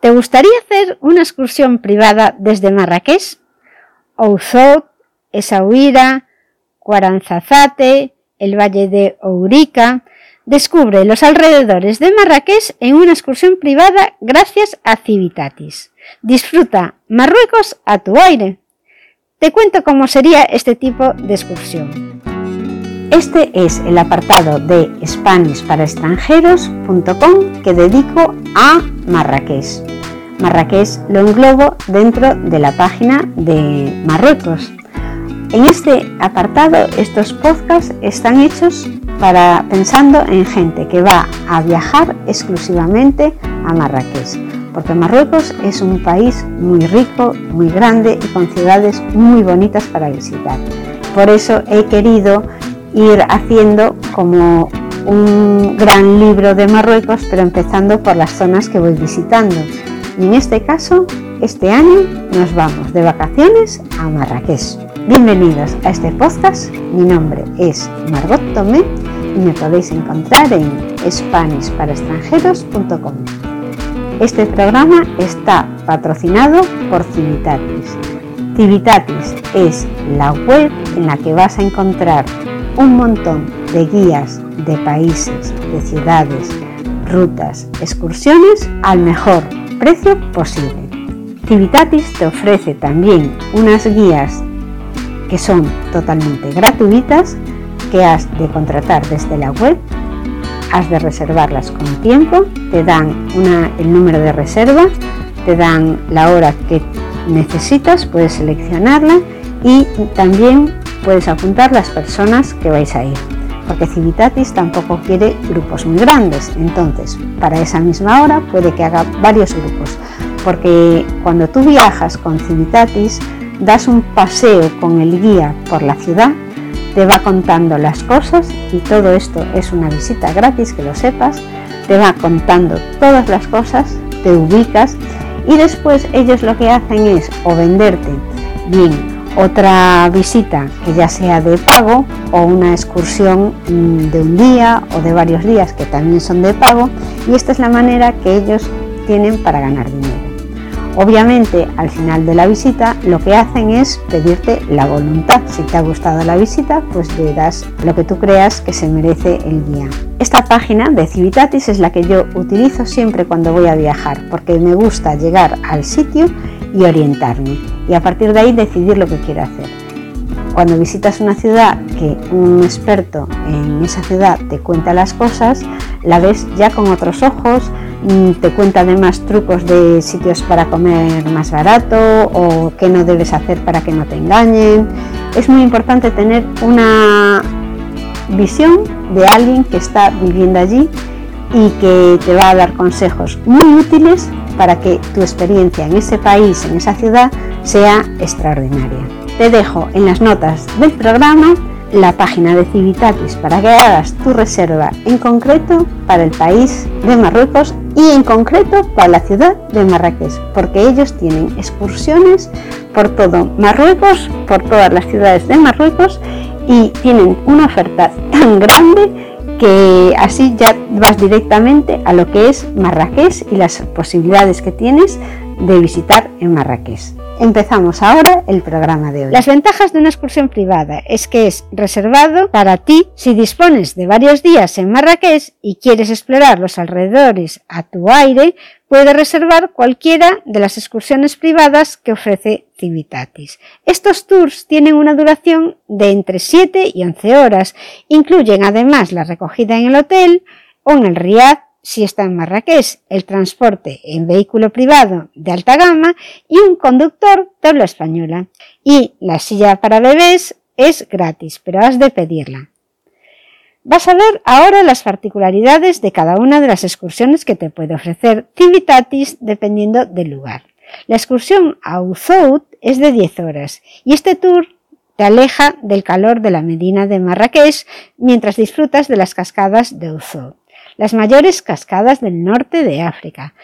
¿Te gustaría hacer una excursión privada desde Marrakech? Ouzot, Essaouira, Cuaranzazate, el Valle de Ourica. Descubre los alrededores de Marrakech en una excursión privada gracias a Civitatis. Disfruta Marruecos a tu aire. Te cuento cómo sería este tipo de excursión. Este es el apartado de SpanishParaExtranjeros.com que dedico a Marrakech. Marrakech lo englobo dentro de la página de Marruecos. En este apartado, estos podcasts están hechos para pensando en gente que va a viajar exclusivamente a Marrakech, porque Marruecos es un país muy rico, muy grande y con ciudades muy bonitas para visitar. Por eso he querido ir haciendo como un gran libro de Marruecos, pero empezando por las zonas que voy visitando. Y en este caso, este año nos vamos de vacaciones a Marrakech. Bienvenidos a este podcast. Mi nombre es Margot Tomé y me podéis encontrar en SpanishParaExtranjeros.com. Este programa está patrocinado por Civitatis. Civitatis es la web en la que vas a encontrar un montón de guías de países, de ciudades, rutas, excursiones al mejor precio posible. Civitatis te ofrece también unas guías que son totalmente gratuitas que has de contratar desde la web, has de reservarlas con tiempo, te dan el número de reserva, te dan la hora que necesitas, puedes seleccionarla y también puedes apuntar las personas que vais a ir, porque Civitatis tampoco quiere grupos muy grandes, entonces para esa misma hora puede que haga varios grupos, porque cuando tú viajas con Civitatis das un paseo con el guía por la ciudad, te va contando las cosas y todo esto es una visita gratis, que lo sepas, te va contando todas las cosas, te ubicas y después ellos lo que hacen es o venderte bien otra visita que ya sea de pago o una excursión mm, de un día o de varios días que también son de pago y esta es la manera que ellos tienen para ganar dinero. Obviamente al final de la visita lo que hacen es pedirte la voluntad. Si te ha gustado la visita pues le das lo que tú creas que se merece el guía. Esta página de Civitatis es la que yo utilizo siempre cuando voy a viajar porque me gusta llegar al sitio y orientarme y a partir de ahí decidir lo que quiero hacer. Cuando visitas una ciudad que un experto en esa ciudad te cuenta las cosas, la ves ya con otros ojos, mm, te cuenta además trucos de sitios para comer más barato o qué no debes hacer para que no te engañen. Es muy importante tener una visión de alguien que está viviendo allí y que te va a dar consejos muy útiles para que tu experiencia en ese país, en esa ciudad, sea extraordinaria. Te dejo en las notas del programa la página de Civitatis para que hagas tu reserva en concreto para el país de Marruecos y en concreto para la ciudad de Marrakech, porque ellos tienen excursiones por todo Marruecos, por todas las ciudades de Marruecos y tienen una oferta tan grande que así ya vas directamente a lo que es Marrakech y las posibilidades que tienes de visitar en Marrakech. Empezamos ahora el programa de hoy. Las ventajas de una excursión privada es que es reservado para ti si dispones de varios días en Marrakech y quieres explorar los alrededores a tu aire, puede reservar cualquiera de las excursiones privadas que ofrece Civitatis. Estos tours tienen una duración de entre 7 y 11 horas. Incluyen además la recogida en el hotel o en el Riad si está en Marrakech, el transporte en vehículo privado de alta gama y un conductor de habla española. Y la silla para bebés es gratis, pero has de pedirla. Vas a ver ahora las particularidades de cada una de las excursiones que te puede ofrecer Civitatis dependiendo del lugar. La excursión a Uzout es de 10 horas y este tour te aleja del calor de la Medina de Marrakech mientras disfrutas de las cascadas de Uzout, las mayores cascadas del norte de África.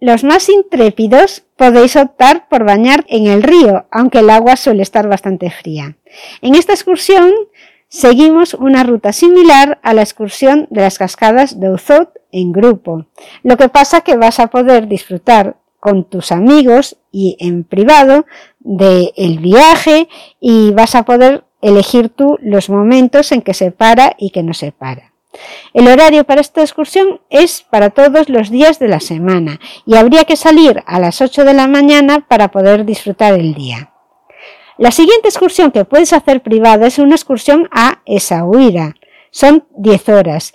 Los más intrépidos podéis optar por bañar en el río, aunque el agua suele estar bastante fría. En esta excursión Seguimos una ruta similar a la excursión de las cascadas de Uzot en grupo. Lo que pasa que vas a poder disfrutar con tus amigos y en privado del viaje y vas a poder elegir tú los momentos en que se para y que no se para. El horario para esta excursión es para todos los días de la semana y habría que salir a las 8 de la mañana para poder disfrutar el día. La siguiente excursión que puedes hacer privada es una excursión a Essaouira. Son 10 horas.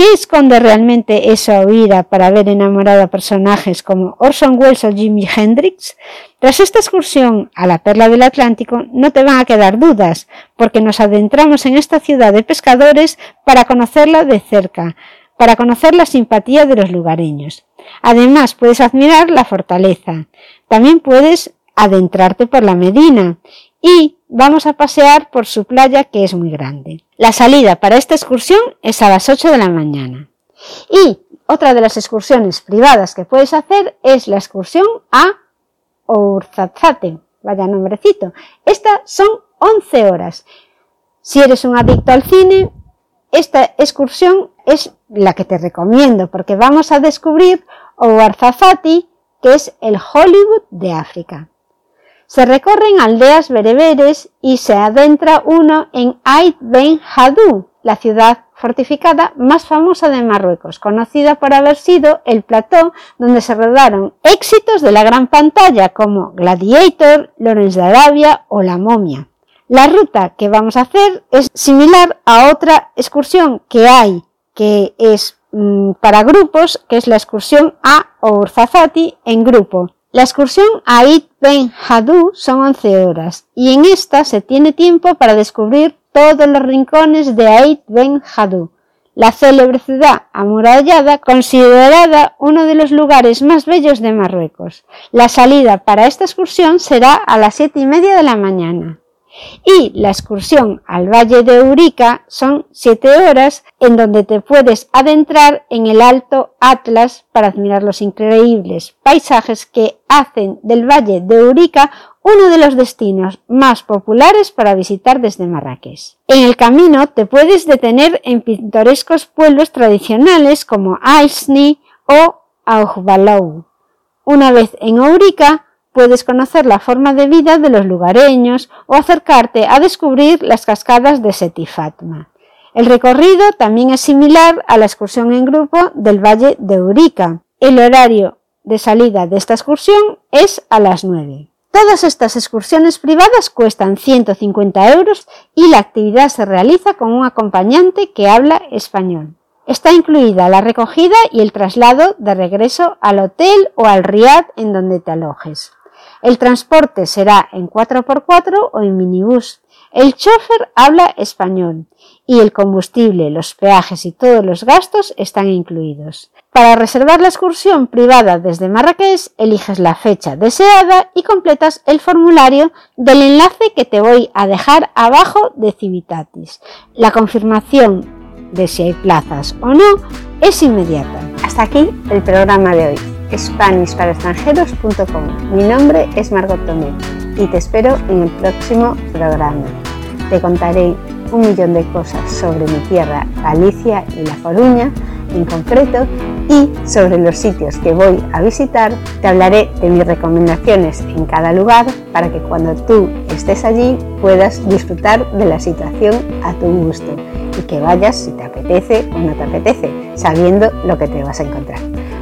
¿Y qué esconde realmente esa huida para haber enamorado a personajes como Orson Welles o Jimi Hendrix? Tras esta excursión a la perla del Atlántico no te van a quedar dudas, porque nos adentramos en esta ciudad de pescadores para conocerla de cerca, para conocer la simpatía de los lugareños. Además, puedes admirar la fortaleza. También puedes adentrarte por la Medina y vamos a pasear por su playa que es muy grande. La salida para esta excursión es a las 8 de la mañana. Y otra de las excursiones privadas que puedes hacer es la excursión a Ourzazate. Vaya nombrecito. Estas son 11 horas. Si eres un adicto al cine, esta excursión es la que te recomiendo porque vamos a descubrir Ouarzazate, que es el Hollywood de África. Se recorren aldeas bereberes y se adentra uno en Ait Ben Hadou, la ciudad fortificada más famosa de Marruecos, conocida por haber sido el plató donde se rodaron éxitos de la gran pantalla como Gladiator, Lawrence de Arabia o La momia. La ruta que vamos a hacer es similar a otra excursión que hay, que es mm, para grupos, que es la excursión a Ourzazati en grupo. La excursión a It Ben Hadou son 11 horas y en esta se tiene tiempo para descubrir todos los rincones de Ait Ben Hadou, la célebre ciudad amurallada considerada uno de los lugares más bellos de Marruecos. La salida para esta excursión será a las siete y media de la mañana y la excursión al Valle de Eurica son siete horas en donde te puedes adentrar en el Alto Atlas para admirar los increíbles paisajes que hacen del Valle de Eurica uno de los destinos más populares para visitar desde Marrakech. En el camino te puedes detener en pintorescos pueblos tradicionales como Aisni o Aujbalou. Una vez en Eurica, Puedes conocer la forma de vida de los lugareños o acercarte a descubrir las cascadas de Seti Fatma. El recorrido también es similar a la excursión en grupo del Valle de Eurica. El horario de salida de esta excursión es a las 9. Todas estas excursiones privadas cuestan 150 euros y la actividad se realiza con un acompañante que habla español. Está incluida la recogida y el traslado de regreso al hotel o al riad en donde te alojes. El transporte será en 4x4 o en minibús. El chofer habla español y el combustible, los peajes y todos los gastos están incluidos. Para reservar la excursión privada desde Marrakech, eliges la fecha deseada y completas el formulario del enlace que te voy a dejar abajo de Civitatis. La confirmación de si hay plazas o no es inmediata. Hasta aquí el programa de hoy SpanishParaExtranjeros.com. Mi nombre es Margot Tomé y te espero en el próximo programa. Te contaré un millón de cosas sobre mi tierra, Galicia y La Coruña en concreto y sobre los sitios que voy a visitar. Te hablaré de mis recomendaciones en cada lugar para que cuando tú estés allí puedas disfrutar de la situación a tu gusto y que vayas si te apetece o no te apetece, sabiendo lo que te vas a encontrar.